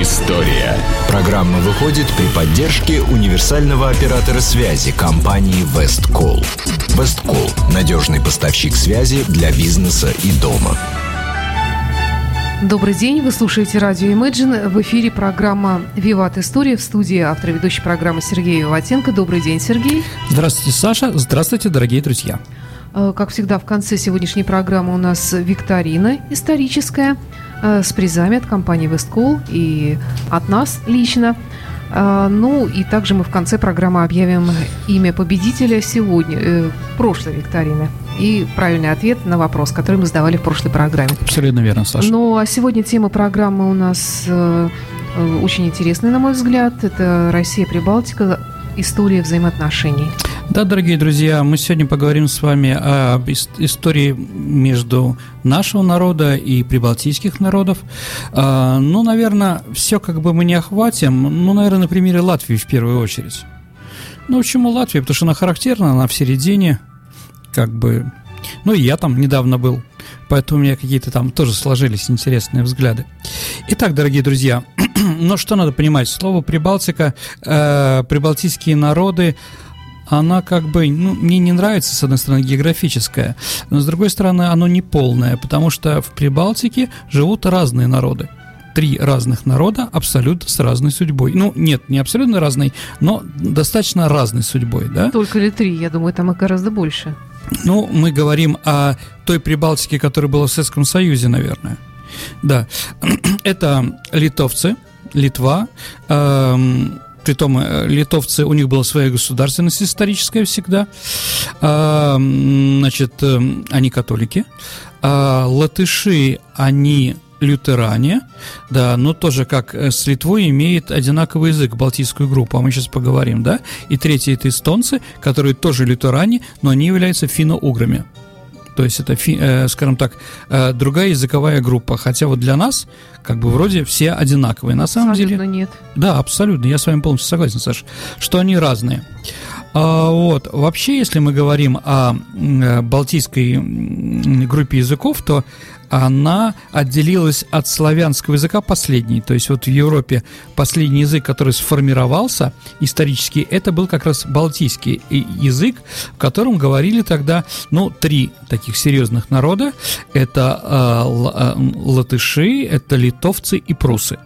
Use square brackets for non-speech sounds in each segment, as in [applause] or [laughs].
История. Программа выходит при поддержке универсального оператора связи компании Весткол. Весткол – надежный поставщик связи для бизнеса и дома. Добрый день, вы слушаете радио Imagine. В эфире программа «Виват История» в студии автор ведущей программы Сергей Виватенко. Добрый день, Сергей. Здравствуйте, Саша. Здравствуйте, дорогие друзья. Э, как всегда, в конце сегодняшней программы у нас викторина историческая с призами от компании Весткол и от нас лично. Э, ну и также мы в конце программы объявим имя победителя сегодня, прошлой викторины. И правильный ответ на вопрос, который мы задавали в прошлой программе. Абсолютно верно, Саша. Ну а сегодня тема программы у нас очень интересная, на мой взгляд. Это Россия-Прибалтика, история взаимоотношений. Да, дорогие друзья, мы сегодня поговорим с вами об истории между нашего народа и прибалтийских народов. А, ну, наверное, все как бы мы не охватим, ну, наверное, на примере Латвии в первую очередь. Ну, почему Латвия? Потому что она характерна, она в середине, как бы... Ну, и я там недавно был, поэтому у меня какие-то там тоже сложились интересные взгляды. Итак, дорогие друзья, [clears throat] ну, что надо понимать? Слово «прибалтика», э, «прибалтийские народы», она как бы, ну, мне не нравится, с одной стороны, географическая, но с другой стороны, оно не полное, потому что в Прибалтике живут разные народы три разных народа абсолютно с разной судьбой. Ну, нет, не абсолютно разной, но достаточно разной судьбой, да? Только ли три? Я думаю, там их гораздо больше. Ну, мы говорим о той Прибалтике, которая была в Советском Союзе, наверное. Да. [clears throat] Это литовцы, Литва, эм, Притом э, литовцы, у них была своя государственность историческая всегда. А, значит, э, они католики. А латыши, они лютеране, да, но тоже как э, с Литвой имеет одинаковый язык, балтийскую группу, а мы сейчас поговорим, да. И третьи это эстонцы, которые тоже лютеране, но они являются финно-уграми. То есть это, э, скажем так, э, другая языковая группа. Хотя вот для нас, как бы вроде все одинаковые. На самом абсолютно деле... нет. Да, абсолютно. Я с вами полностью согласен, Саша, что они разные. А, вот. Вообще, если мы говорим о э, балтийской группе языков, то она отделилась от славянского языка последней. То есть вот в Европе последний язык, который сформировался исторически, это был как раз балтийский язык, в котором говорили тогда, ну, три таких серьезных народа. Это э, э латыши, это литовцы и прусы.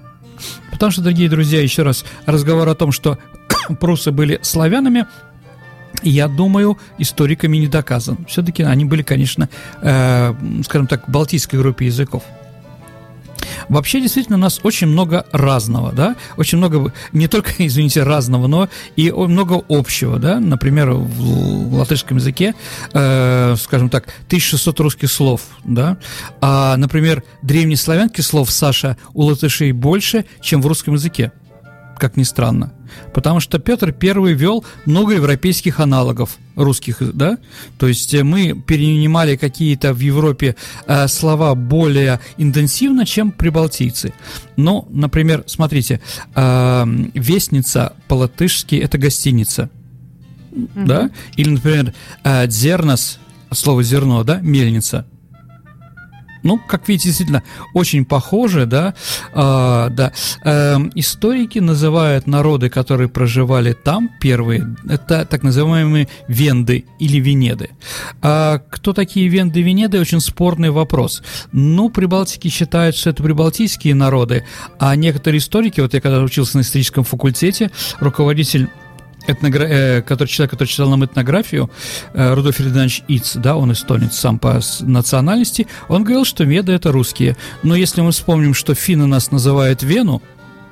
Потому что, дорогие друзья, еще раз, разговор о том, что [coughs] прусы были славянами, я думаю, историками не доказан. Все-таки они были, конечно, э, скажем так, балтийской группе языков. Вообще, действительно, у нас очень много разного, да, очень много, не только, [laughs] извините, разного, но и много общего, да, например, в латышском языке, э, скажем так, 1600 русских слов, да, а, например, древнеславянских слов, Саша, у латышей больше, чем в русском языке как ни странно. Потому что Петр Первый вел много европейских аналогов русских, да? То есть э, мы перенимали какие-то в Европе э, слова более интенсивно, чем прибалтийцы. Ну, например, смотрите, э, вестница по-латышски – это гостиница, mm-hmm. да? Или, например, э, дзернос, слово зерно, да, мельница – ну, как видите, действительно очень похоже, да, э, да. Э, историки называют народы, которые проживали там первые, это так называемые венды или венеды. А кто такие венды и венеды, очень спорный вопрос. Ну, прибалтики считают, что это прибалтийские народы, а некоторые историки, вот я когда учился на историческом факультете, руководитель этногра... э, который, человек, который читал нам этнографию, э, Рудольф Фердинандович Иц, да, он эстонец сам по национальности, он говорил, что веды это русские. Но если мы вспомним, что финны нас называют Вену,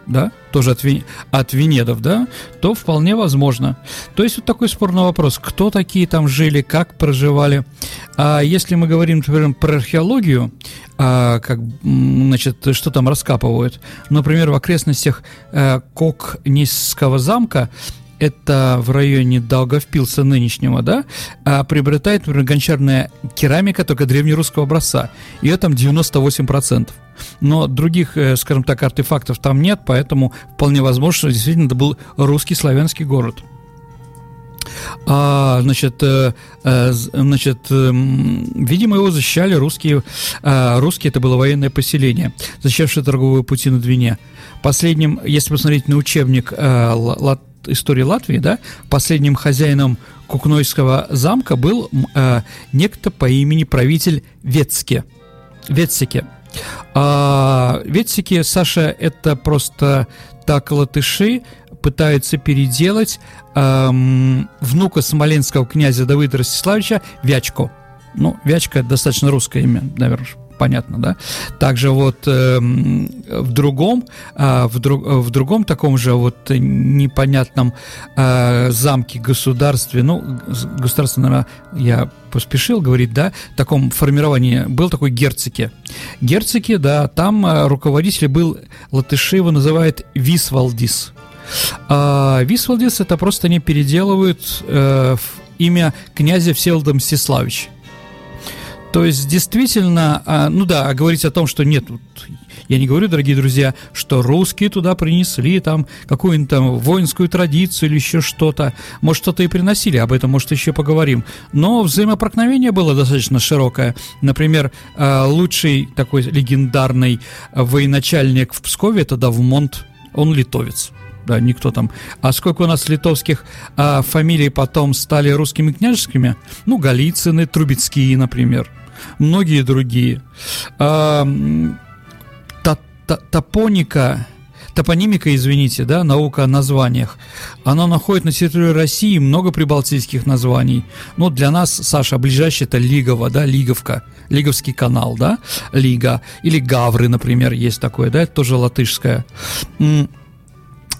да, тоже от, Вен... от Венедов, да, то вполне возможно. То есть вот такой спорный вопрос, кто такие там жили, как проживали. А если мы говорим, например, про археологию, а, как, значит, что там раскапывают, например, в окрестностях э, Кокнисского замка это в районе Долговпилса нынешнего, да, а приобретает, например, гончарная керамика только древнерусского образца. Ее там 98%. Но других, э, скажем так, артефактов там нет, поэтому вполне возможно, что действительно это был русский славянский город. А, значит, э, э, значит, э, видимо, его защищали русские. Э, русские это было военное поселение, защищавшее торговые пути на Двине. Последним, если посмотреть на учебник э, лат, истории Латвии, да, последним хозяином Кукнойского замка был э, некто по имени правитель Ветске. Ветсике. А, Ветсики, Саша, это просто так латыши пытаются переделать эм, внука смоленского князя Давыда Ростиславича Вячко. Ну, Вячка достаточно русское имя, наверное, понятно, да? Также вот э, в другом, э, в, друг, в другом таком же вот непонятном э, замке государстве, ну, государство, наверное, я поспешил говорить, да, в таком формировании был такой герцоки. Герцоки, да, там э, руководитель был, латыши его называют Висвалдис. А Висвалдис это просто они переделывают э, имя князя Всеволода Мстиславича. То есть, действительно, а, ну да, говорить о том, что нет, я не говорю, дорогие друзья, что русские туда принесли там какую-нибудь там воинскую традицию или еще что-то. Может, что-то и приносили, об этом, может, еще поговорим. Но взаимопрокновение было достаточно широкое. Например, а, лучший такой легендарный военачальник в Пскове – это Давмонт, он литовец да, никто там. А сколько у нас литовских а, фамилий потом стали русскими княжескими? Ну, Голицыны, Трубецкие, например многие другие. А, топоника, топонимика, извините, да, наука о названиях, она находит на территории России много прибалтийских названий. Ну, для нас, Саша, ближайший это Лигово, да, Лиговка, Лиговский канал, да, Лига, или Гавры, например, есть такое, да, это тоже латышское.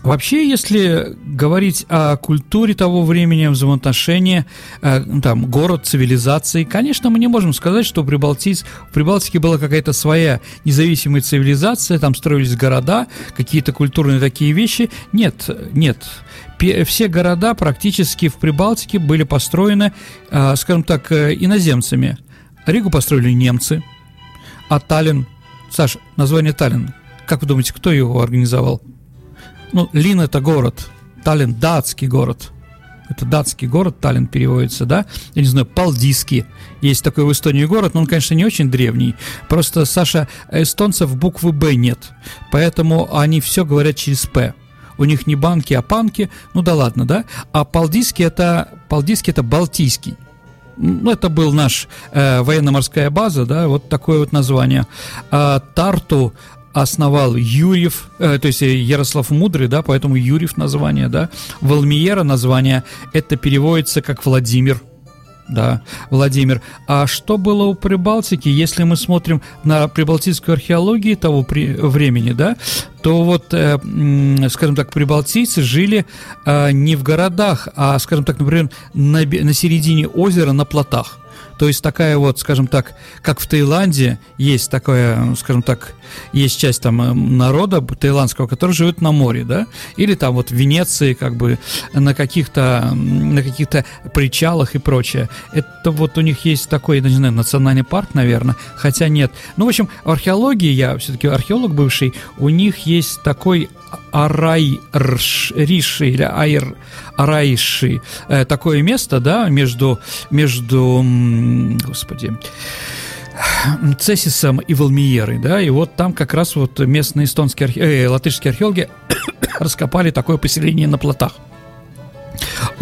Вообще, если говорить о культуре того времени, взаимоотношения, э, там, город, цивилизации, конечно, мы не можем сказать, что в, Прибалтийск, в Прибалтике была какая-то своя независимая цивилизация, там строились города, какие-то культурные такие вещи. Нет, нет. Все города практически в Прибалтике были построены, э, скажем так, э, иноземцами. Ригу построили немцы, а Таллин, Саш, название Таллин, как вы думаете, кто его организовал? Ну, Лин это город, Таллин датский город. Это датский город, Таллин переводится, да? Я не знаю, Палдиский. Есть такой в Эстонии город, но он, конечно, не очень древний. Просто, Саша, эстонцев буквы «Б» нет. Поэтому они все говорят через «П». У них не банки, а панки. Ну да ладно, да? А Палдиский это, Палдиский это Балтийский. Ну, это был наш э, военно-морская база, да, вот такое вот название. А Тарту основал Юрьев, э, то есть Ярослав Мудрый, да, поэтому Юрьев название, да. Валмиера название, это переводится как Владимир, да, Владимир. А что было у Прибалтики, если мы смотрим на прибалтийскую археологию того при, времени, да, то вот, э, скажем так, прибалтийцы жили э, не в городах, а, скажем так, например, на, на середине озера на плотах. То есть такая вот, скажем так, как в Таиланде есть такое, скажем так, есть часть там э, народа таиландского, который живет на море, да, или там вот в Венеции как бы на каких-то на каких-то причалах и прочее. Это вот у них есть такой, я не знаю, национальный парк, наверное, хотя нет. Ну, в общем, в археологии, я все-таки археолог бывший, у них есть такой Арайрши или Айр Арайши, э, такое место, да, между, между, господи, Цесисом и Валмиерой, да, и вот там как раз вот местные эстонские, архе... э, латышские археологи [coughs] раскопали такое поселение на плотах.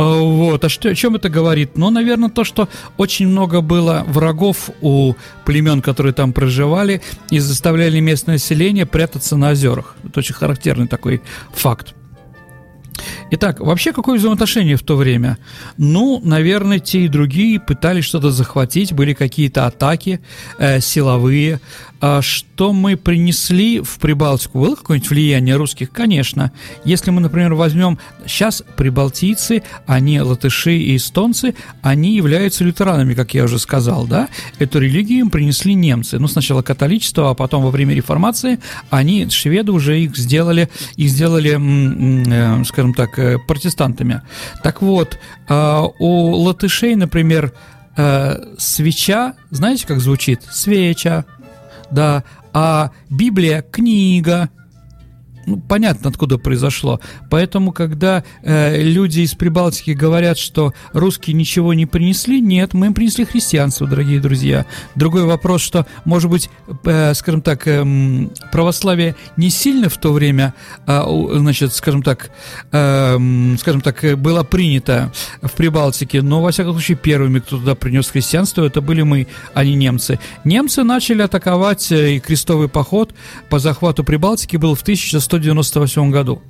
А, вот, а что, о чем это говорит? Ну, наверное, то, что очень много было врагов у племен, которые там проживали, и заставляли местное население прятаться на озерах. Это очень характерный такой факт. Итак, вообще какое взаимоотношение в то время? Ну, наверное, те и другие пытались что-то захватить, были какие-то атаки э, силовые, а что мы принесли в Прибалтику? Было какое-нибудь влияние русских? Конечно. Если мы, например, возьмем сейчас прибалтийцы, они латыши и эстонцы, они являются лютеранами, как я уже сказал, да? Эту религию им принесли немцы. Ну, сначала католичество, а потом во время реформации они, шведы, уже их сделали, их сделали, э, скажем так, протестантами. Так вот, а, у латышей, например, э, свеча, знаете, как звучит? Свеча, да, а Библия – книга. Ну, понятно, откуда произошло. Поэтому, когда э, люди из Прибалтики говорят, что русские ничего не принесли, нет, мы им принесли христианство, дорогие друзья. Другой вопрос, что, может быть, э, скажем так, э, православие не сильно в то время, э, значит, скажем так, э, скажем так, было принято в Прибалтике, но, во всяком случае, первыми, кто туда принес христианство, это были мы, а не немцы. Немцы начали атаковать, э, и крестовый поход по захвату Прибалтики был в 1100 1998 году.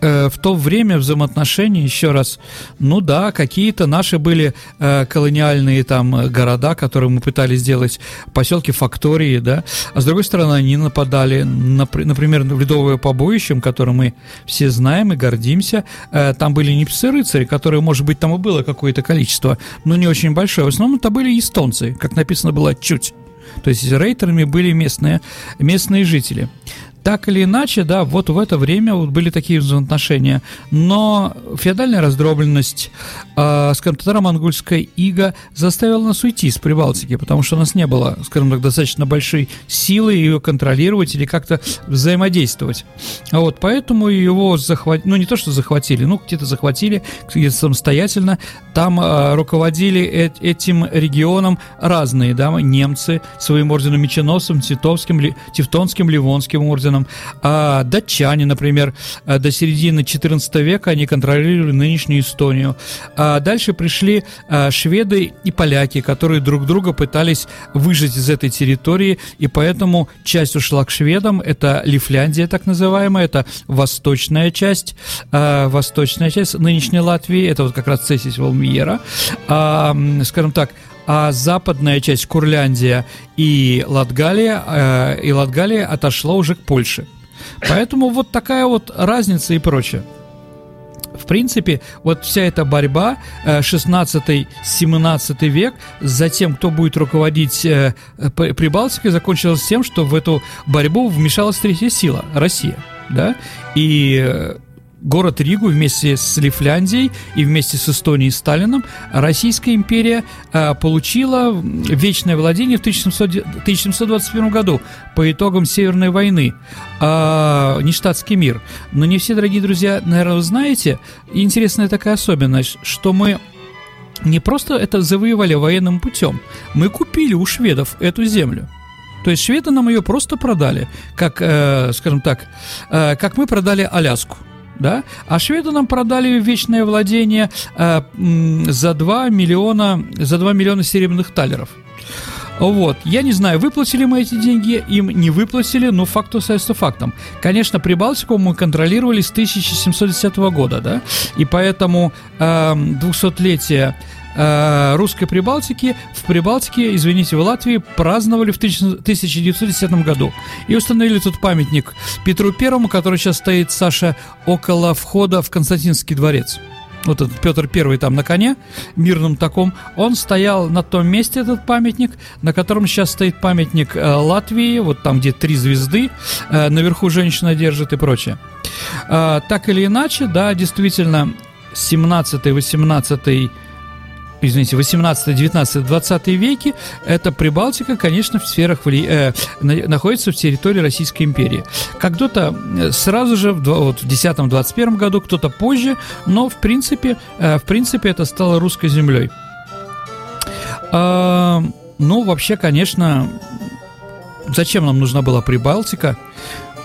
Э, в то время взаимоотношения, еще раз, ну да, какие-то наши были э, колониальные там города, которые мы пытались сделать, поселки, фактории, да, а с другой стороны, они нападали, на, например, в Ледовое побоище, которым мы все знаем и гордимся, э, там были не псы-рыцари, которые, может быть, там и было какое-то количество, но не очень большое, в основном это были эстонцы, как написано было, чуть. То есть рейтерами были местные, местные жители так или иначе, да, вот в это время вот были такие взаимоотношения. Но феодальная раздробленность, э, скажем, татаро-монгольская ига заставила нас уйти из Прибалтики, потому что у нас не было, скажем так, достаточно большой силы ее контролировать или как-то взаимодействовать. Вот, поэтому его захватили, ну не то, что захватили, ну где-то захватили, где-то самостоятельно, там э, руководили э этим регионом разные, да, немцы своим орденом меченосцем, Тевтонским, Тевтонским, Ливонским орденом, орденом. А датчане, например, э, до середины XIV века они контролировали нынешнюю Эстонию. А дальше пришли э, шведы и поляки, которые друг друга пытались выжить из этой территории, и поэтому часть ушла к шведам, это Лифляндия так называемая, это восточная часть, э, восточная часть нынешней Латвии, это вот как раз Цесис Волмиера, а, скажем так, а западная часть Курляндия и Латгалия, э, и Латгалия отошла уже к Польше. Поэтому вот такая вот разница и прочее. В принципе, вот вся эта борьба 16-17 э, век за тем, кто будет руководить э, Прибалтикой, закончилась тем, что в эту борьбу вмешалась третья сила – Россия. Да? И э, город Ригу вместе с Лифляндией и вместе с Эстонией и Сталином Российская империя э, получила вечное владение в 1700, 1721 году по итогам Северной войны, э, нештатский мир. Но не все, дорогие друзья, наверное, вы знаете, интересная такая особенность, что мы не просто это завоевали военным путем, мы купили у шведов эту землю. То есть шведы нам ее просто продали, как, э, скажем так, э, как мы продали Аляску да, а шведы нам продали вечное владение э, за 2 миллиона, за 2 миллиона серебряных талеров. Вот. Я не знаю, выплатили мы эти деньги, им не выплатили, но факт остается фактом. Конечно, Прибалтику мы контролировали с 1710 года, да, и поэтому э, 200-летие э, русской Прибалтики в Прибалтике, извините, в Латвии праздновали в 1910 году. И установили тут памятник Петру Первому, который сейчас стоит, Саша, около входа в Константинский дворец вот этот Петр Первый там на коне, мирном таком, он стоял на том месте, этот памятник, на котором сейчас стоит памятник э, Латвии, вот там, где три звезды, э, наверху женщина держит и прочее. Э, так или иначе, да, действительно, 17-18 извините, 18, 19, 20 веки, это Прибалтика, конечно, в сферах вли... э, находится в территории Российской империи. Как кто-то э, сразу же в, вот, в 10-21 году, кто-то позже, но в принципе, э, в принципе это стало русской землей. Э, ну, вообще, конечно, зачем нам нужна была Прибалтика?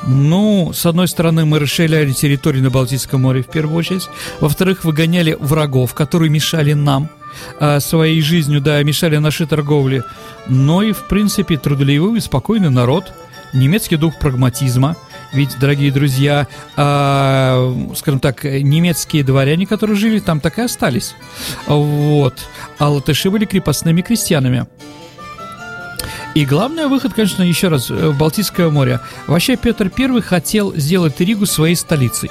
Ну, с одной стороны, мы расширяли территорию на Балтийском море в первую очередь. Во-вторых, выгоняли врагов, которые мешали нам – а, своей жизнью, да, мешали нашей торговле, но и, в принципе, трудолюбивый, спокойный народ, немецкий дух прагматизма. Ведь, дорогие друзья, э, скажем так, немецкие дворяне, которые жили там, так и остались. Вот. А латыши были крепостными крестьянами. И главный выход, конечно, еще раз, в Балтийское море. Вообще Петр I хотел сделать Ригу своей столицей.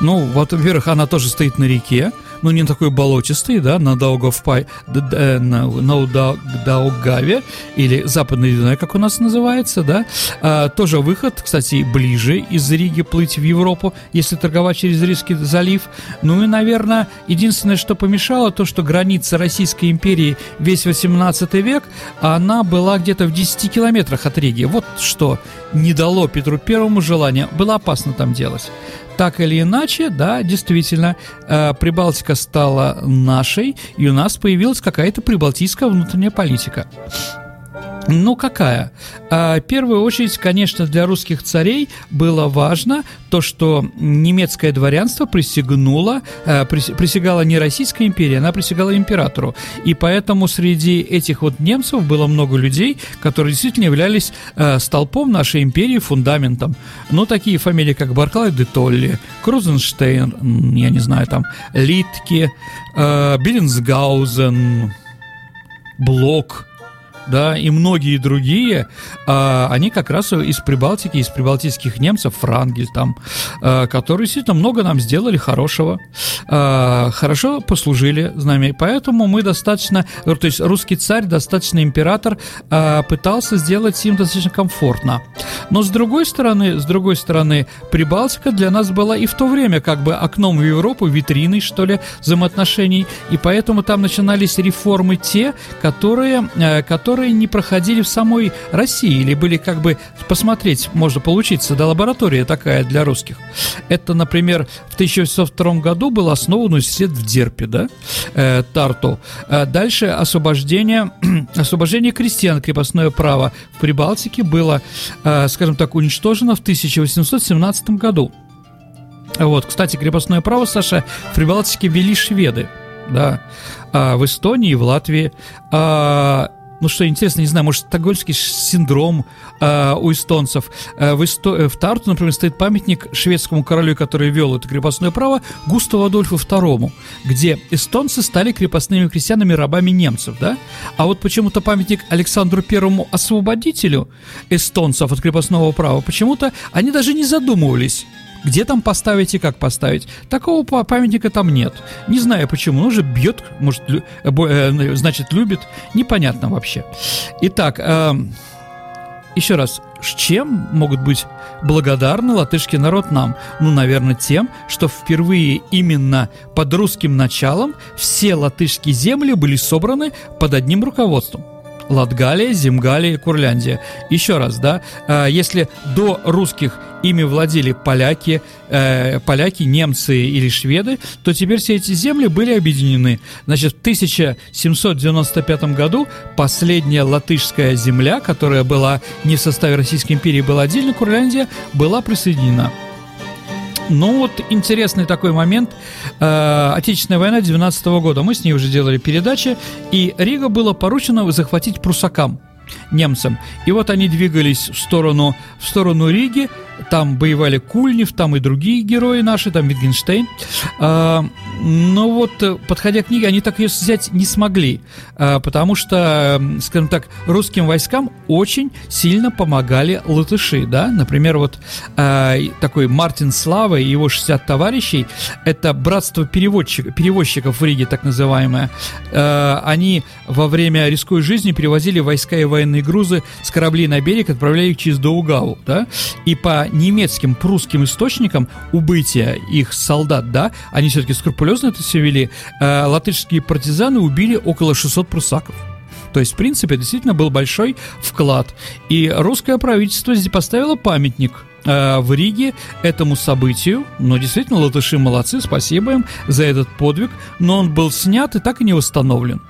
Ну, вот, во-первых, она тоже стоит на реке, ну, не такой болотистый, да, на Даугавпай, на, на Даугаве, или Западный Дунай, как у нас называется, да, а, тоже выход, кстати, ближе из Риги плыть в Европу, если торговать через Рижский залив. Ну и, наверное, единственное, что помешало, то, что граница Российской империи весь 18 век, она была где-то в 10 километрах от Риги. Вот что не дало Петру Первому желания. Было опасно там делать. Так или иначе, да, действительно, э, Прибалтика стала нашей, и у нас появилась какая-то прибалтийская внутренняя политика. Ну, какая? А, в первую очередь, конечно, для русских царей было важно то, что немецкое дворянство присягнуло, а, присягало не Российской империи, она присягала императору. И поэтому среди этих вот немцев было много людей, которые действительно являлись а, столпом нашей империи, фундаментом. Ну, такие фамилии, как Барклай де Толли, Крузенштейн, я не знаю, там, Литке, Беренсгаузен, Блок – да, и многие другие, а, они как раз из Прибалтики, из прибалтийских немцев, Франгель там, а, которые действительно много нам сделали хорошего, а, хорошо послужили с нами, поэтому мы достаточно, то есть русский царь, достаточно император, а, пытался сделать им достаточно комфортно. Но с другой стороны, с другой стороны, Прибалтика для нас была и в то время как бы окном в Европу, витриной, что ли, взаимоотношений, и поэтому там начинались реформы те, которые, э, которые которые не проходили в самой России или были как бы посмотреть, можно получиться, да, лаборатория такая для русских. Это, например, в 1802 году был основан университет в Дерпе, да, э, Тарту. Э, дальше освобождение, [clears throat] освобождение крестьян, крепостное право в Прибалтике было, э, скажем так, уничтожено в 1817 году. Вот, кстати, крепостное право, Саша, в Прибалтике вели шведы, да, а в Эстонии, в Латвии. А, ну что интересно, не знаю, может, стокгольмский синдром э, у эстонцев. Э, в, Эсто... Э, в Тарту, например, стоит памятник шведскому королю, который вел это крепостное право, Густаву Адольфу II, где эстонцы стали крепостными крестьянами, рабами немцев, да? А вот почему-то памятник Александру Первому освободителю эстонцев от крепостного права, почему-то они даже не задумывались где там поставить и как поставить? Такого памятника там нет. Не знаю почему. Он же бьет, может, э, э, значит, любит. Непонятно вообще. Итак, э, еще раз, чем могут быть благодарны латышский народ нам? Ну, наверное, тем, что впервые именно под русским началом все латышские земли были собраны под одним руководством. Латгалия, Земгалия, Курляндия. Еще раз, да, э, если до русских ими владели поляки, э, поляки, немцы или шведы, то теперь все эти земли были объединены. Значит, в 1795 году последняя латышская земля, которая была не в составе Российской империи, была отдельно, Курляндия, была присоединена. Ну вот интересный такой момент. Э, Отечественная война 19 года. Мы с ней уже делали передачи, и Рига было поручено захватить прусакам немцам. И вот они двигались в сторону, в сторону Риги, там воевали Кульнев, там и другие герои наши, там Витгенштейн. А, но вот, э, подходя к книге, они так ее взять не смогли, а, потому что, скажем так, русским войскам очень сильно помогали латыши, да, например, вот а, такой Мартин Слава и его 60 товарищей, это братство переводчик, перевозчиков в Риге, так называемое, они во время рисковой жизни перевозили войска и военные грузы с кораблей на берег, отправляли их через Доугаву, да, и по немецким, прусским источникам убытия их солдат, да, они все-таки скрупулезно это все вели, э, латышские партизаны убили около 600 прусаков. То есть, в принципе, действительно был большой вклад. И русское правительство здесь поставило памятник э, в Риге этому событию. Но действительно, латыши молодцы, спасибо им за этот подвиг. Но он был снят и так и не восстановлен.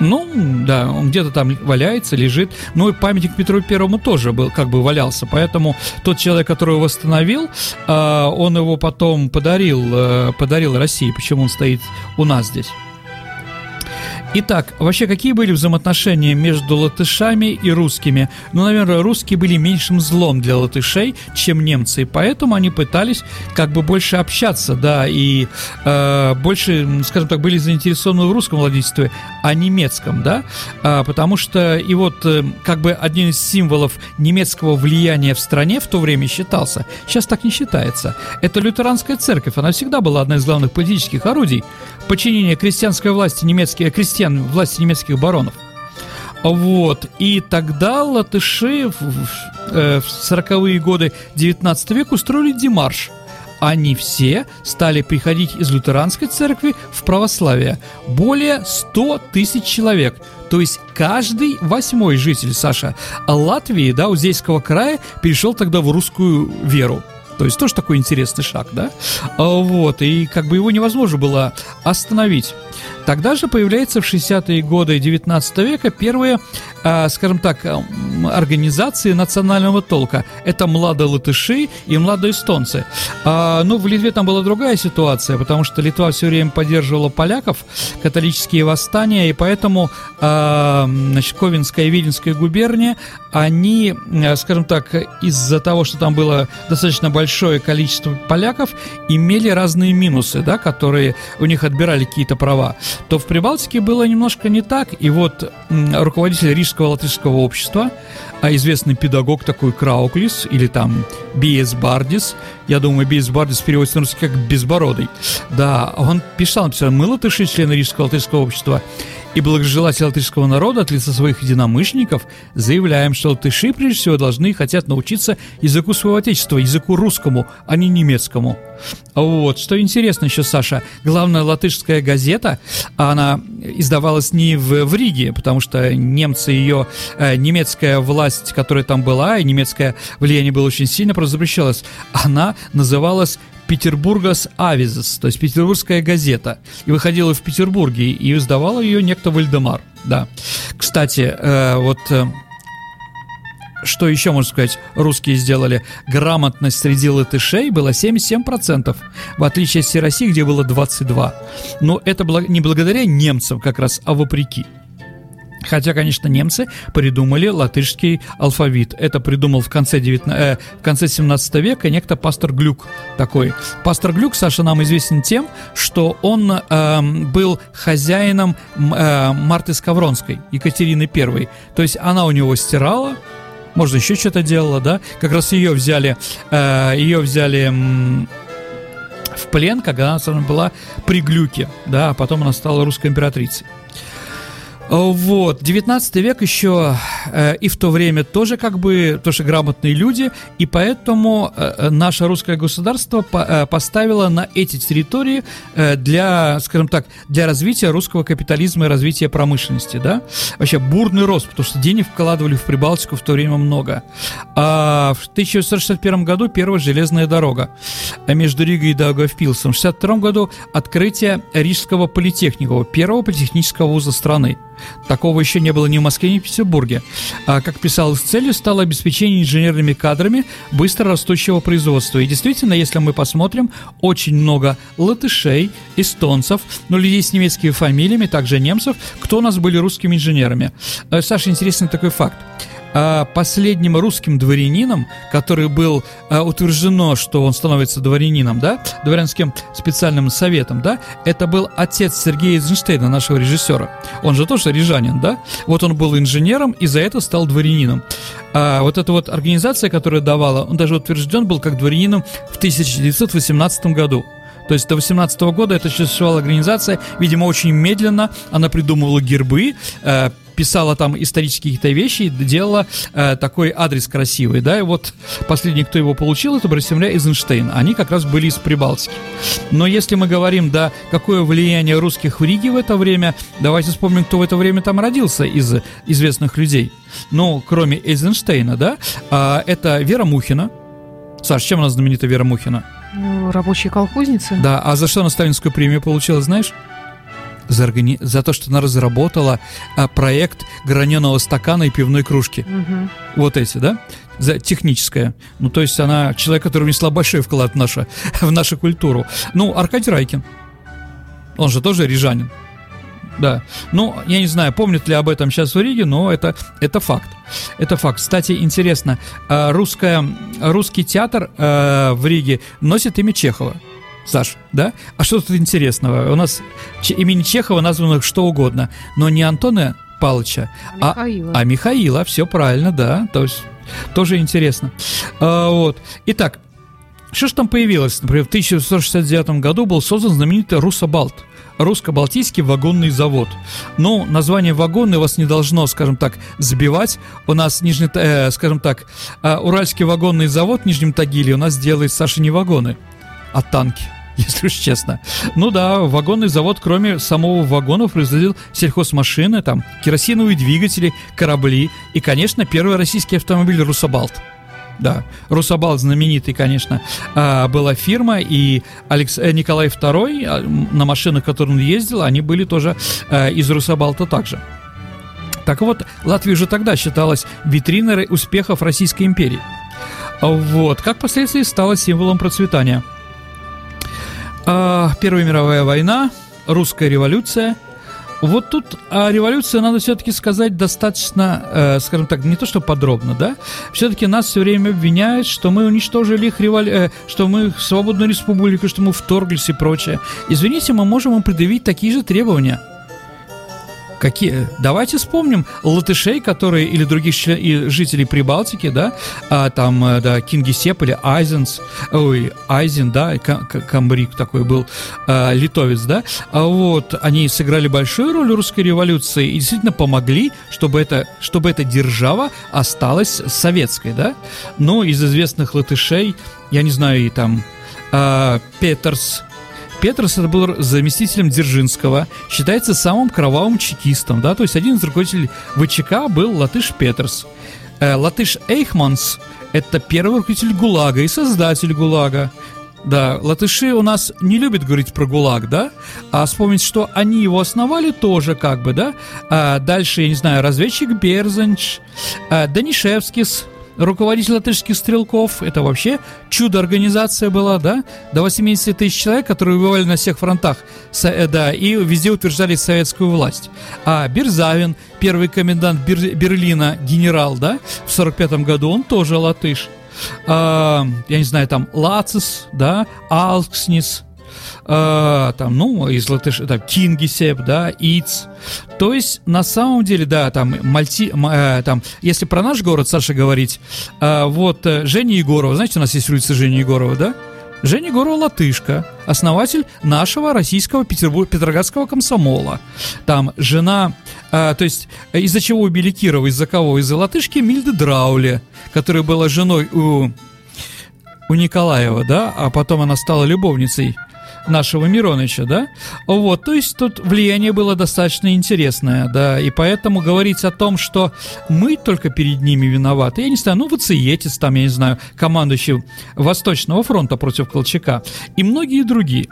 Ну, да, он где-то там валяется, лежит. Ну и памятник Петру Первому тоже был, как бы валялся. Поэтому тот человек, который его восстановил, э, он его потом подарил, э, подарил России. Почему он стоит у нас здесь? Итак, вообще какие были взаимоотношения между латышами и русскими? Ну, наверное, русские были меньшим злом для латышей, чем немцы, и поэтому они пытались как бы больше общаться, да, и э, больше, скажем так, были заинтересованы в русском владельстве, а немецком, да, а, потому что и вот э, как бы один из символов немецкого влияния в стране в то время считался, сейчас так не считается, это лютеранская церковь, она всегда была одна из главных политических орудий подчинение крестьянской власти немецких, крестьян власти немецких баронов. Вот. И тогда латыши в, в, э, в 40-е годы 19 века устроили демарш. Они все стали приходить из лютеранской церкви в православие. Более 100 тысяч человек. То есть каждый восьмой житель, Саша, Латвии, да, Узейского края, перешел тогда в русскую веру. То есть тоже такой интересный шаг, да? А, вот, и как бы его невозможно было остановить. Тогда же появляется в 60-е годы 19 века первые, э, скажем так, организации национального толка. Это младые латыши и младые эстонцы. А, ну, в Литве там была другая ситуация, потому что Литва все время поддерживала поляков, католические восстания, и поэтому, а, значит, Ковенская и Виленская губерния, они, э, скажем так, из-за того, что там было достаточно большое количество поляков, имели разные минусы, да, которые у них отбирали какие-то права то в Прибалтике было немножко не так. И вот руководитель Рижского латышского общества, а известный педагог такой Крауклис, или там Биес Бардис, я думаю, Биес Бардис переводится на русский как «безбородый», да, он писал, написал, мы латыши, члены Рижского латышского общества, и благожелатели латышского народа от лица своих единомышленников заявляем, что латыши прежде всего должны и хотят научиться языку своего отечества, языку русскому, а не немецкому. Вот, что интересно еще, Саша, главная латышская газета, она издавалась не в, в Риге, потому что немцы ее, э, немецкая власть, которая там была, и немецкое влияние было очень сильно, просто запрещалось. Она называлась Петербургас Авизес, то есть петербургская газета, и выходила в Петербурге, и издавала ее некто Вальдемар, да. Кстати, э, вот... Э, что еще можно сказать, русские сделали? Грамотность среди латышей была 77%, в отличие от всей России, где было 22%. Но это не благодаря немцам как раз, а вопреки. Хотя, конечно, немцы придумали латышский алфавит. Это придумал в конце, 19, э, в конце 17 века некто пастор Глюк такой. Пастор Глюк, Саша, нам известен тем, что он э, был хозяином э, Марты Скавронской, Екатерины I. То есть она у него стирала, можно еще что-то делала, да? Как раз ее взяли, э, ее взяли... М- в плен, когда она была при Глюке, да, а потом она стала русской императрицей. Вот, 19 век еще э, и в то время тоже как бы тоже грамотные люди, и поэтому э, наше русское государство по, э, поставило на эти территории э, для, скажем так, для развития русского капитализма и развития промышленности, да, вообще бурный рост, потому что денег вкладывали в Прибалтику в то время много. А в 1961 году первая железная дорога между Ригой и Даугавпилсом, в 1962 году открытие Рижского политехника, первого политехнического вуза страны. Такого еще не было ни в Москве, ни в Петербурге. А, как писалось, целью стало обеспечение инженерными кадрами быстро растущего производства. И действительно, если мы посмотрим, очень много латышей, эстонцев, ну, людей с немецкими фамилиями, также немцев, кто у нас были русскими инженерами. Э, Саша, интересный такой факт. А, последним русским дворянином, который был а, утверждено, что он становится дворянином, да, дворянским специальным советом, да, это был отец Сергея Эйзенштейна, нашего режиссера. Он же тоже рижанин, да? Вот он был инженером и за это стал дворянином. А вот эта вот организация, которая давала, он даже утвержден был как дворянином в 1918 году. То есть до 18 года это существовала организация, видимо, очень медленно. Она придумывала гербы, э, писала там исторические какие-то вещи, делала э, такой адрес красивый, да, и вот последний, кто его получил, это, братья земля Эйзенштейн. Они как раз были из Прибалтики. Но если мы говорим, да, какое влияние русских в Риге в это время, давайте вспомним, кто в это время там родился из известных людей. Ну, кроме Эйзенштейна, да, э, это Вера Мухина. Саш, чем она знаменита, Вера Мухина? Ну, рабочие колхозницы. Да, а за что она сталинскую премию получила, знаешь? За, органи... за то, что она разработала а, проект граненого стакана и пивной кружки. Угу. Вот эти, да? За техническое. Ну, то есть она человек, который внесла большой вклад в, наше, [laughs] в нашу культуру. Ну, Аркадий Райкин. Он же тоже рижанин. Да. Ну, я не знаю, помнят ли об этом сейчас в Риге, но это, это факт. Это факт. Кстати, интересно, а, русская, русский театр э, в Риге носит имя Чехова. Саш, да? А что тут интересного? У нас имени Чехова названо что угодно, но не Антона Палыча, а, а Михаила. А, а Михаила, все правильно, да. То есть тоже интересно. А, вот. Итак, что же там появилось? Например, в 1969 году был создан знаменитый Русабалт. русско-балтийский вагонный завод. Ну, название вагонный вас не должно, скажем так, забивать. У нас, нижний, э, скажем так, э, Уральский вагонный завод в Нижнем Тагиле у нас делает, Саша, не вагоны, а танки [laughs] если уж честно. Ну да, вагонный завод, кроме самого вагона, производил сельхозмашины, там, керосиновые двигатели, корабли и, конечно, первый российский автомобиль «Русабалт». Да, Русабал знаменитый, конечно, а, была фирма, и Алекс, э, Николай II а, на машинах, которых он ездил, они были тоже э, из Русабалта также. Так вот, Латвия уже тогда считалась витриной успехов Российской империи. Вот, как последствии стала символом процветания. А, Первая мировая война, русская революция – вот тут о революции надо все-таки сказать достаточно, э, скажем так, не то что подробно, да? Все-таки нас все время обвиняют, что мы уничтожили их револю... э, что мы свободную республику, что мы вторглись и прочее. Извините, мы можем им предъявить такие же требования – Какие? Давайте вспомним латышей, которые или других член, и жителей Прибалтики, да, а, там, э, да, Кингисепп Айзенс, ой, Айзен, да, Камбрик такой был, а, литовец, да, а вот, они сыграли большую роль в русской революции и действительно помогли, чтобы это, чтобы эта держава осталась советской, да, но из известных латышей, я не знаю, и там, а, Петерс, Петрос это был заместителем Дзержинского, считается самым кровавым чекистом, да, то есть один из руководителей ВЧК был латыш Петерс. Э, латыш Эйхманс – это первый руководитель ГУЛАГа и создатель ГУЛАГа. Да, латыши у нас не любят говорить про ГУЛАГ, да? А вспомнить, что они его основали, тоже как бы, да? А дальше, я не знаю, разведчик Берзанч, а, Данишевскис, руководитель латышских стрелков. Это вообще чудо-организация была, да? До 80 тысяч человек, которые воевали на всех фронтах, э, да, и везде утверждали советскую власть. А Бирзавин, первый комендант Бер- Берлина, генерал, да, в 45 году, он тоже латыш. А, я не знаю, там Лацис, да, Алкснис, э, там, ну, из латыш, там, Кингисеп, да, Иц. То есть, на самом деле, да, там, Мальти, э, там, если про наш город, Саша, говорить, э, вот, э, Женя Егорова, знаете, у нас есть улица Женя Егорова, да? Женя Егорова латышка, основатель нашего российского Петербург, Петроградского комсомола. Там жена, э, то есть из-за чего убили Кирова, из-за кого? Из-за латышки Мильды Драуле, которая была женой у, у Николаева, да, а потом она стала любовницей нашего Мироныча, да? Вот, то есть тут влияние было достаточно интересное, да, и поэтому говорить о том, что мы только перед ними виноваты, я не знаю, ну, Вациетец там, я не знаю, командующий Восточного фронта против Колчака и многие другие.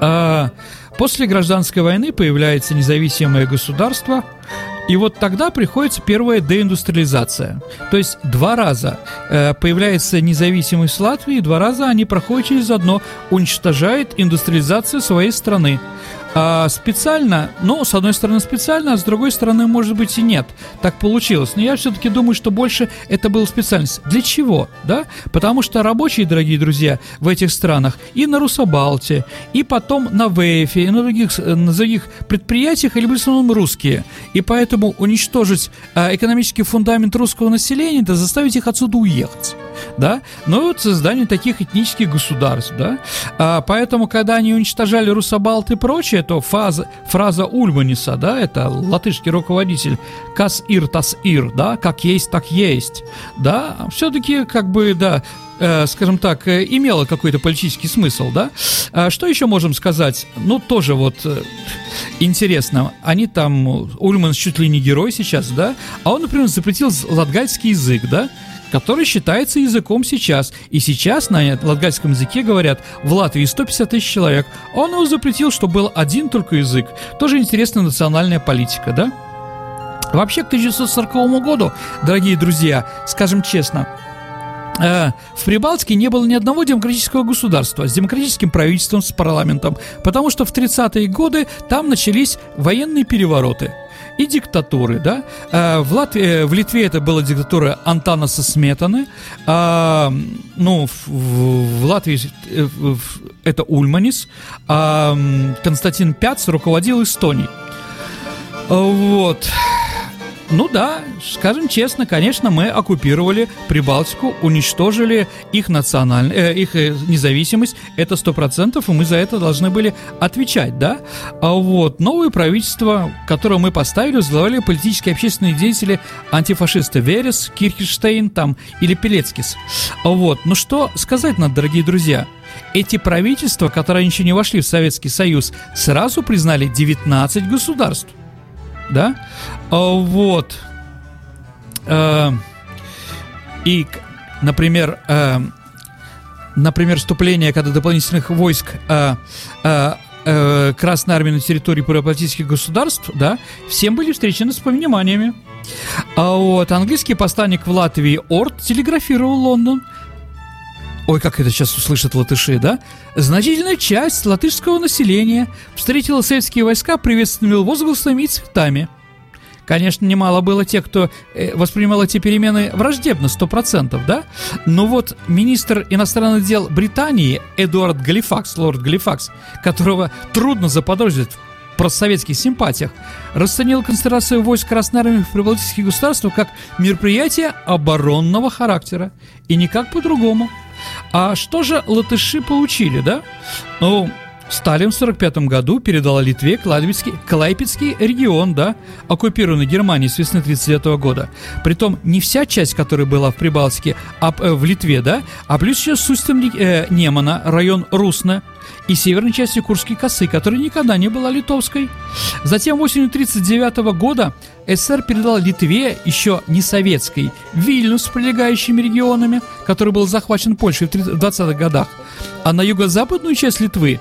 А, после гражданской войны появляется независимое государство, и вот тогда приходится первая деиндустриализация. То есть два раза э, появляется независимость Латвии, два раза они проходят через одно, уничтожает индустриализацию своей страны. А, специально, ну, с одной стороны специально, а с другой стороны, может быть, и нет. Так получилось. Но я все-таки думаю, что больше это была специальность. Для чего? Да? Потому что рабочие, дорогие друзья, в этих странах и на Русабалте, и потом на ВЭФе, и на других, на других предприятиях, или в основном русские. И поэтому уничтожить а, экономический фундамент русского населения, это заставить их отсюда уехать да, но вот создание таких этнических государств, да, а, поэтому, когда они уничтожали Русабалт и прочее, то фаза, фраза Ульманиса, да, это латышский руководитель, «кас ир тас ир», да, как есть, так есть, да, все-таки, как бы, да, э, скажем так, э, имело какой-то политический смысл, да. А что еще можем сказать? Ну, тоже вот э, интересно. Они там, Ульман чуть ли не герой сейчас, да, а он, например, запретил латгальский язык, да, который считается языком сейчас. И сейчас на латгальском языке говорят в Латвии 150 тысяч человек. Он его запретил, что был один только язык. Тоже интересная национальная политика, да? Вообще, к 1940 году, дорогие друзья, скажем честно, э, в Прибалтике не было ни одного демократического государства с демократическим правительством, с парламентом, потому что в 30-е годы там начались военные перевороты – и диктатуры, да. Э, в, Латвии, в Литве это была диктатура Антанаса Сметаны, а, ну, в, в Латвии э, это Ульманис, а Константин Пяц руководил Эстонией. Вот. Ну да, скажем честно, конечно, мы оккупировали Прибалтику, уничтожили их национальную, э, их э, независимость, это сто процентов, и мы за это должны были отвечать, да? А вот новое правительство, которое мы поставили, возглавляли политические и общественные деятели, антифашисты Верес, Кирхенштейн там или Пелецкис. А вот, ну что сказать надо, дорогие друзья? Эти правительства, которые еще не вошли в Советский Союз, сразу признали 19 государств да, вот, э, и, например, э, например, вступление, когда дополнительных войск э, Красной Армии на территории прибалтийских государств, да, всем были встречены с вниманиями. А вот английский посланник в Латвии Орт телеграфировал Лондон ой, как это сейчас услышат латыши, да? Значительная часть латышского населения встретила советские войска приветственными возгласами и цветами. Конечно, немало было тех, кто э, воспринимал эти перемены враждебно, 100%, да? Но вот министр иностранных дел Британии Эдуард Галифакс, лорд Галифакс, которого трудно заподозрить в просоветских симпатиях, расценил концентрацию войск Красной Армии в прибалтийских государствах как мероприятие оборонного характера, и никак по-другому – а что же латыши получили, да? Ну, Сталин в 1945 году передал Литве Клайпецкий, Клайпецкий регион, да, оккупированный Германией с весны 1939 года. Притом не вся часть, которая была в Прибалтике, а э, в Литве, да, а плюс еще Сустем э, Немана, район Русна, и северной части Курской косы, которая никогда не была литовской. Затем осенью 1939 года СССР передал Литве, еще не советской, Вильнюс с прилегающими регионами, который был захвачен Польшей в 20-х годах. А на юго-западную часть Литвы,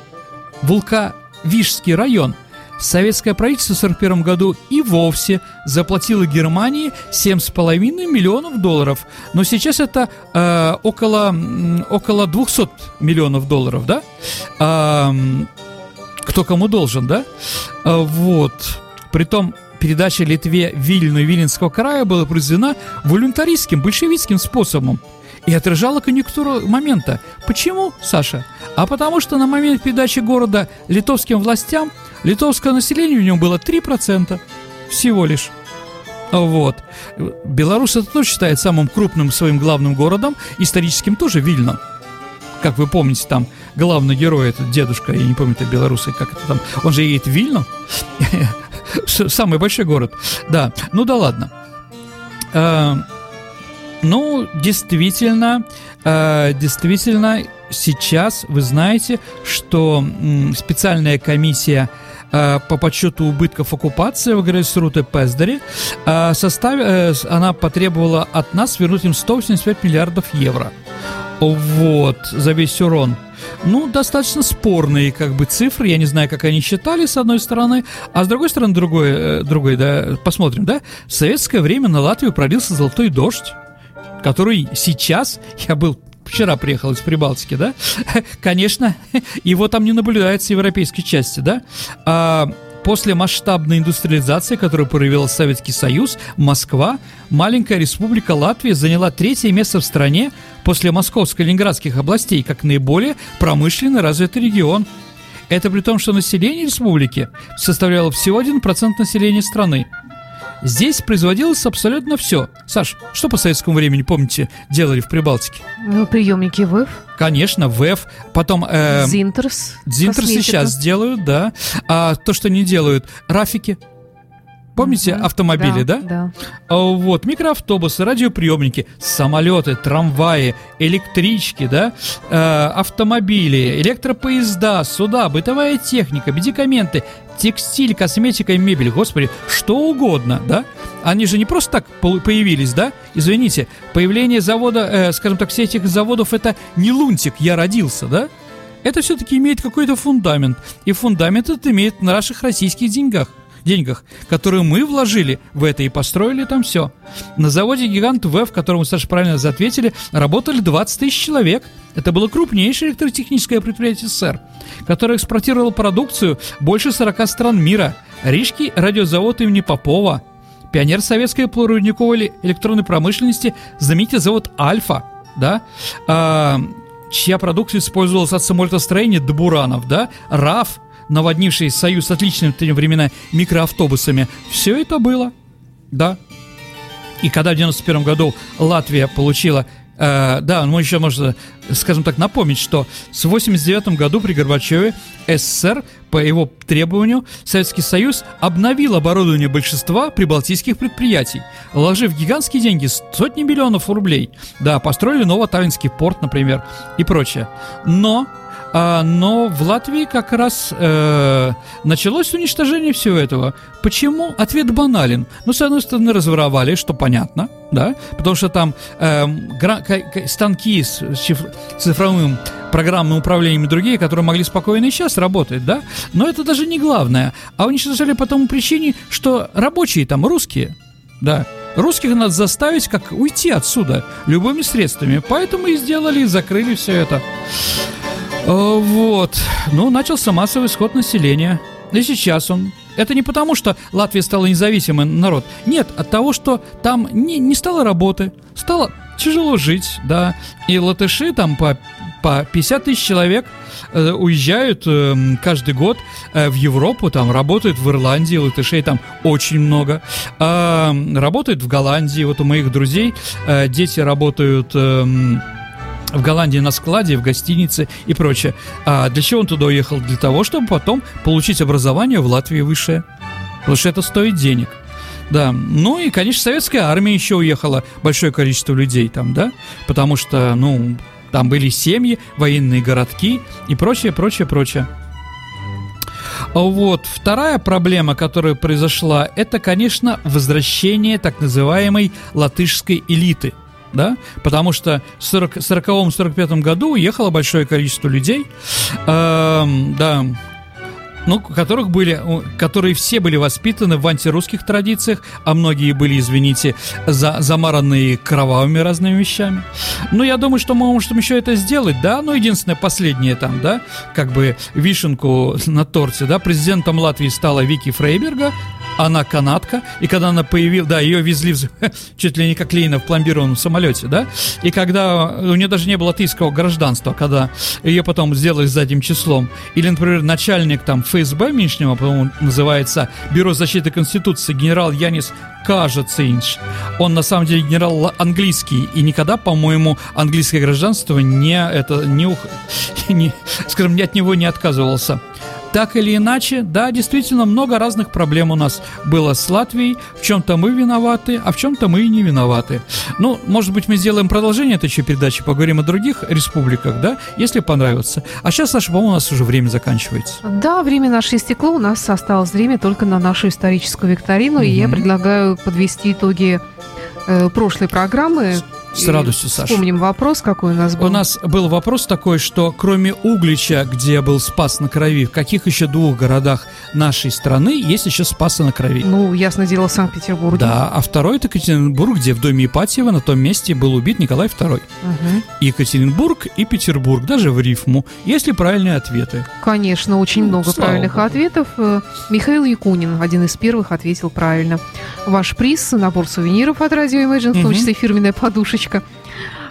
Вулка-Вишский район – советское правительство в 1941 году и вовсе заплатило Германии 7,5 миллионов долларов. Но сейчас это э, около, около 200 миллионов долларов, да? Э, кто кому должен, да? Э, вот. Притом передача Литве Вильну и Виленского края была произведена волюнтаристским, большевистским способом и отражала конъюнктуру момента. Почему, Саша? А потому что на момент передачи города литовским властям литовское население в нем было 3% всего лишь. Вот. Беларусь это тоже считает самым крупным своим главным городом, историческим тоже Вильно. Как вы помните, там главный герой, этот дедушка, я не помню, это белорусы, как это там, он же едет в Вильно, [laughs] самый большой город. Да, ну да ладно. Ну, действительно, э, действительно, сейчас вы знаете, что специальная комиссия э, по подсчету убытков оккупации в э, состав, э, она потребовала от нас вернуть им 185 миллиардов евро. Вот, за весь урон. Ну, достаточно спорные как бы цифры, я не знаю, как они считали, с одной стороны, а с другой стороны, другой, э, другой да, посмотрим, да, в советское время на Латвию пролился золотой дождь, который сейчас, я был вчера приехал из Прибалтики, да, [laughs] конечно, его там не наблюдается в европейской части, да, а после масштабной индустриализации, которую проявил Советский Союз, Москва, маленькая республика Латвия заняла третье место в стране после Московской и Ленинградских областей как наиболее промышленно развитый регион. Это при том, что население республики составляло всего 1% населения страны. Здесь производилось абсолютно все. Саш, что по советскому времени, помните, делали в Прибалтике? Ну, приемники ВЭФ. Конечно, ВЭФ. Потом... Э, Зинтерс. Зинтерс сейчас делают, да. А то, что не делают, рафики. Помните угу. автомобили, да? Да. да. А, вот, микроавтобусы, радиоприемники, самолеты, трамваи, электрички, да, э, автомобили, электропоезда, суда, бытовая техника, медикаменты, текстиль, косметика и мебель, господи, что угодно, да? Они же не просто так появились, да? Извините, появление завода, э, скажем так, всех этих заводов это не лунтик, я родился, да? Это все-таки имеет какой-то фундамент. И фундамент этот имеет на наших российских деньгах деньгах, которые мы вложили в это и построили там все. На заводе «Гигант В», в котором Саша, правильно ответили, работали 20 тысяч человек. Это было крупнейшее электротехническое предприятие СССР, которое экспортировало продукцию больше 40 стран мира. Рижский радиозавод имени Попова, пионер советской полурудниковой электронной промышленности, знаменитый завод «Альфа», да, а, чья продукция использовалась от самолетостроения до буранов, да, РАФ, наводнивший Союз отличными в те времена микроавтобусами, все это было. Да. И когда в 91 году Латвия получила Э, да, мы еще можно, скажем так, напомнить, что с 89 году при Горбачеве СССР по его требованию Советский Союз обновил оборудование большинства прибалтийских предприятий, вложив гигантские деньги, сотни миллионов рублей. Да, построили Новотавинский порт, например, и прочее. Но но в Латвии как раз э, началось уничтожение всего этого. Почему? Ответ банален. Ну, с одной стороны, разворовали, что понятно, да, потому что там э, станки с цифровым программным управлением и другие, которые могли спокойно и сейчас работать, да, но это даже не главное. А уничтожали по тому причине, что рабочие там русские, да, Русских надо заставить как уйти отсюда любыми средствами. Поэтому и сделали, и закрыли все это. Э, вот. Ну, начался массовый исход населения. И сейчас он. Это не потому, что Латвия стала независимый народ. Нет, от того, что там не, не стало работы. Стало тяжело жить, да. И латыши там по, по 50 тысяч человек э, уезжают э, каждый год э, в Европу, там работают в Ирландии, латышей там очень много. Э, работают в Голландии. Вот у моих друзей э, дети работают... Э, в Голландии на складе, в гостинице и прочее. А для чего он туда уехал? Для того, чтобы потом получить образование в Латвии высшее. Потому что это стоит денег. Да, ну и, конечно, советская армия еще уехала, большое количество людей там, да, потому что, ну, там были семьи, военные городки и прочее, прочее, прочее. Вот. Вторая проблема, которая произошла, это, конечно, возвращение так называемой латышской элиты – да, потому что в 40-45 году уехало большое количество людей, э, да, ну, которых были, которые все были воспитаны в антирусских традициях, а многие были, извините, за, замаранные кровавыми разными вещами. Ну, я думаю, что мы можем еще это сделать, да, но единственное, последнее там, да, как бы вишенку на торте, да, президентом Латвии стала Вики Фрейберга, она канатка, и когда она появилась, да, ее везли в, [laughs] чуть ли не как Ленина в пломбированном самолете, да, и когда у нее даже не было латвийского гражданства, когда ее потом сделали задним числом, или, например, начальник там ФСБ нынешнего, по-моему, называется Бюро защиты Конституции, генерал Янис Кажецинч, он на самом деле генерал английский, и никогда, по-моему, английское гражданство не, это, не, [laughs] не, скажем, от него не отказывался. Так или иначе, да, действительно, много разных проблем у нас было с Латвией. В чем-то мы виноваты, а в чем-то мы и не виноваты. Ну, может быть, мы сделаем продолжение этой передачи, поговорим о других республиках, да, если понравится. А сейчас, Саша, по-моему, у нас уже время заканчивается. Да, время наше истекло, у нас осталось время только на нашу историческую викторину, mm-hmm. и я предлагаю подвести итоги э, прошлой программы с радостью, Саша. Вспомним вопрос, какой у нас был. У нас был вопрос такой, что кроме Углича, где был Спас на Крови, в каких еще двух городах нашей страны есть еще Спасы на Крови? Ну, ясно дело, в Санкт-Петербурге. Да, а второй это Екатеринбург, где в доме Ипатьева на том месте был убит Николай II. Угу. Екатеринбург и Петербург, даже в рифму. Есть ли правильные ответы? Конечно, очень ну, много правильных Богу. ответов. Э, Михаил Якунин, один из первых, ответил правильно. Ваш приз, набор сувениров от радио Imagine, угу. в том числе фирменная подушечка девочка.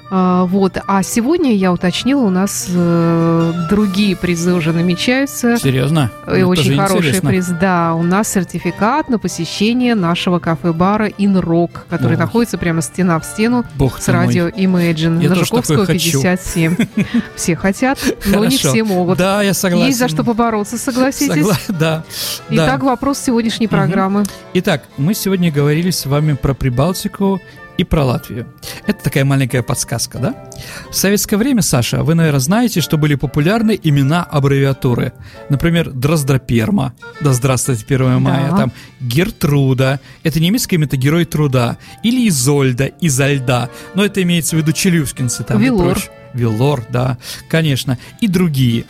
Вот. А сегодня, я уточнила, у нас э, другие призы уже намечаются. Серьезно? И Это очень хороший интересно. приз. Да, у нас сертификат на посещение нашего кафе-бара Инрок, который Ох. находится прямо стена в стену Бог с радио. Imagine я на Жуковского 57. [laughs] Все хотят, но не все могут. Да, я согласен. Есть за что побороться, согласитесь? Согла... Да. Итак, вопрос сегодняшней программы. Итак, мы сегодня говорили с вами про Прибалтику и про Латвию. Это такая маленькая подсказка, да? В советское время, Саша, вы, наверное, знаете, что были популярны имена аббревиатуры. Например, Дроздроперма, да здравствуйте 1 мая, да. там Гертруда, это немецкое имя, это герой труда, или Изольда, Изольда, но это имеется в виду челюскинцы там Вилор. и прочее. Вилор, да, конечно, и другие.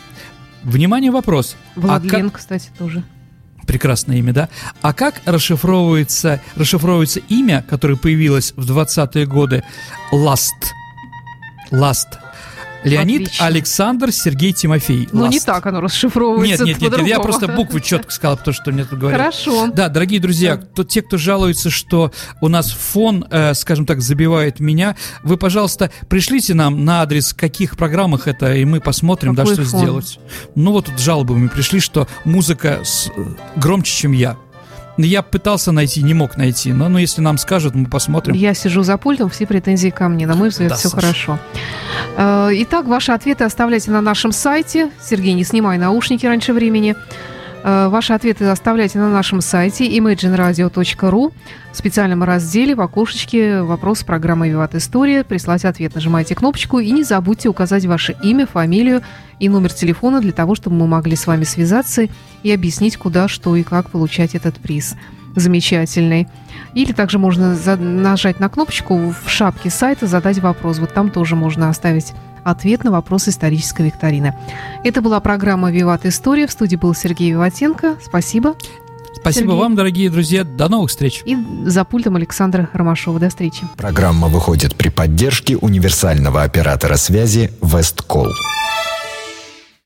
Внимание, вопрос. Владлен, а как... кстати, тоже прекрасное имя, да? А как расшифровывается, расшифровывается имя, которое появилось в 20-е годы? Last. Last. Леонид Отлично. Александр Сергей Тимофей. Ну, не так оно расшифровывается. Нет, нет, нет, я просто буквы четко сказал, потому что мне тут говорят. Хорошо. Да, дорогие друзья, кто, те, кто жалуется, что у нас фон, э, скажем так, забивает меня, вы, пожалуйста, пришлите нам на адрес, каких программах это, и мы посмотрим, Какой да, что фон? сделать. Ну, вот тут жалобы мы пришли, что музыка с, э, громче, чем я. Я пытался найти, не мог найти. Но ну, если нам скажут, мы посмотрим. Я сижу за пультом, все претензии ко мне. На мой взгляд, да, все Саша. хорошо. Э, итак, ваши ответы оставляйте на нашем сайте. Сергей, не снимай наушники раньше времени. Э, ваши ответы оставляйте на нашем сайте imagineradio.ru в специальном разделе в окошечке «Вопрос программы «Виват История». Прислать ответ нажимайте кнопочку и не забудьте указать ваше имя, фамилию и номер телефона для того, чтобы мы могли с вами связаться и объяснить, куда, что и как получать этот приз замечательный. Или также можно нажать на кнопочку в шапке сайта «Задать вопрос». Вот там тоже можно оставить ответ на вопрос исторической викторины. Это была программа «Виват История». В студии был Сергей Виватенко. Спасибо. Спасибо Сергей. вам, дорогие друзья. До новых встреч. И за пультом Александра Ромашова. До встречи. Программа выходит при поддержке универсального оператора связи «Весткол».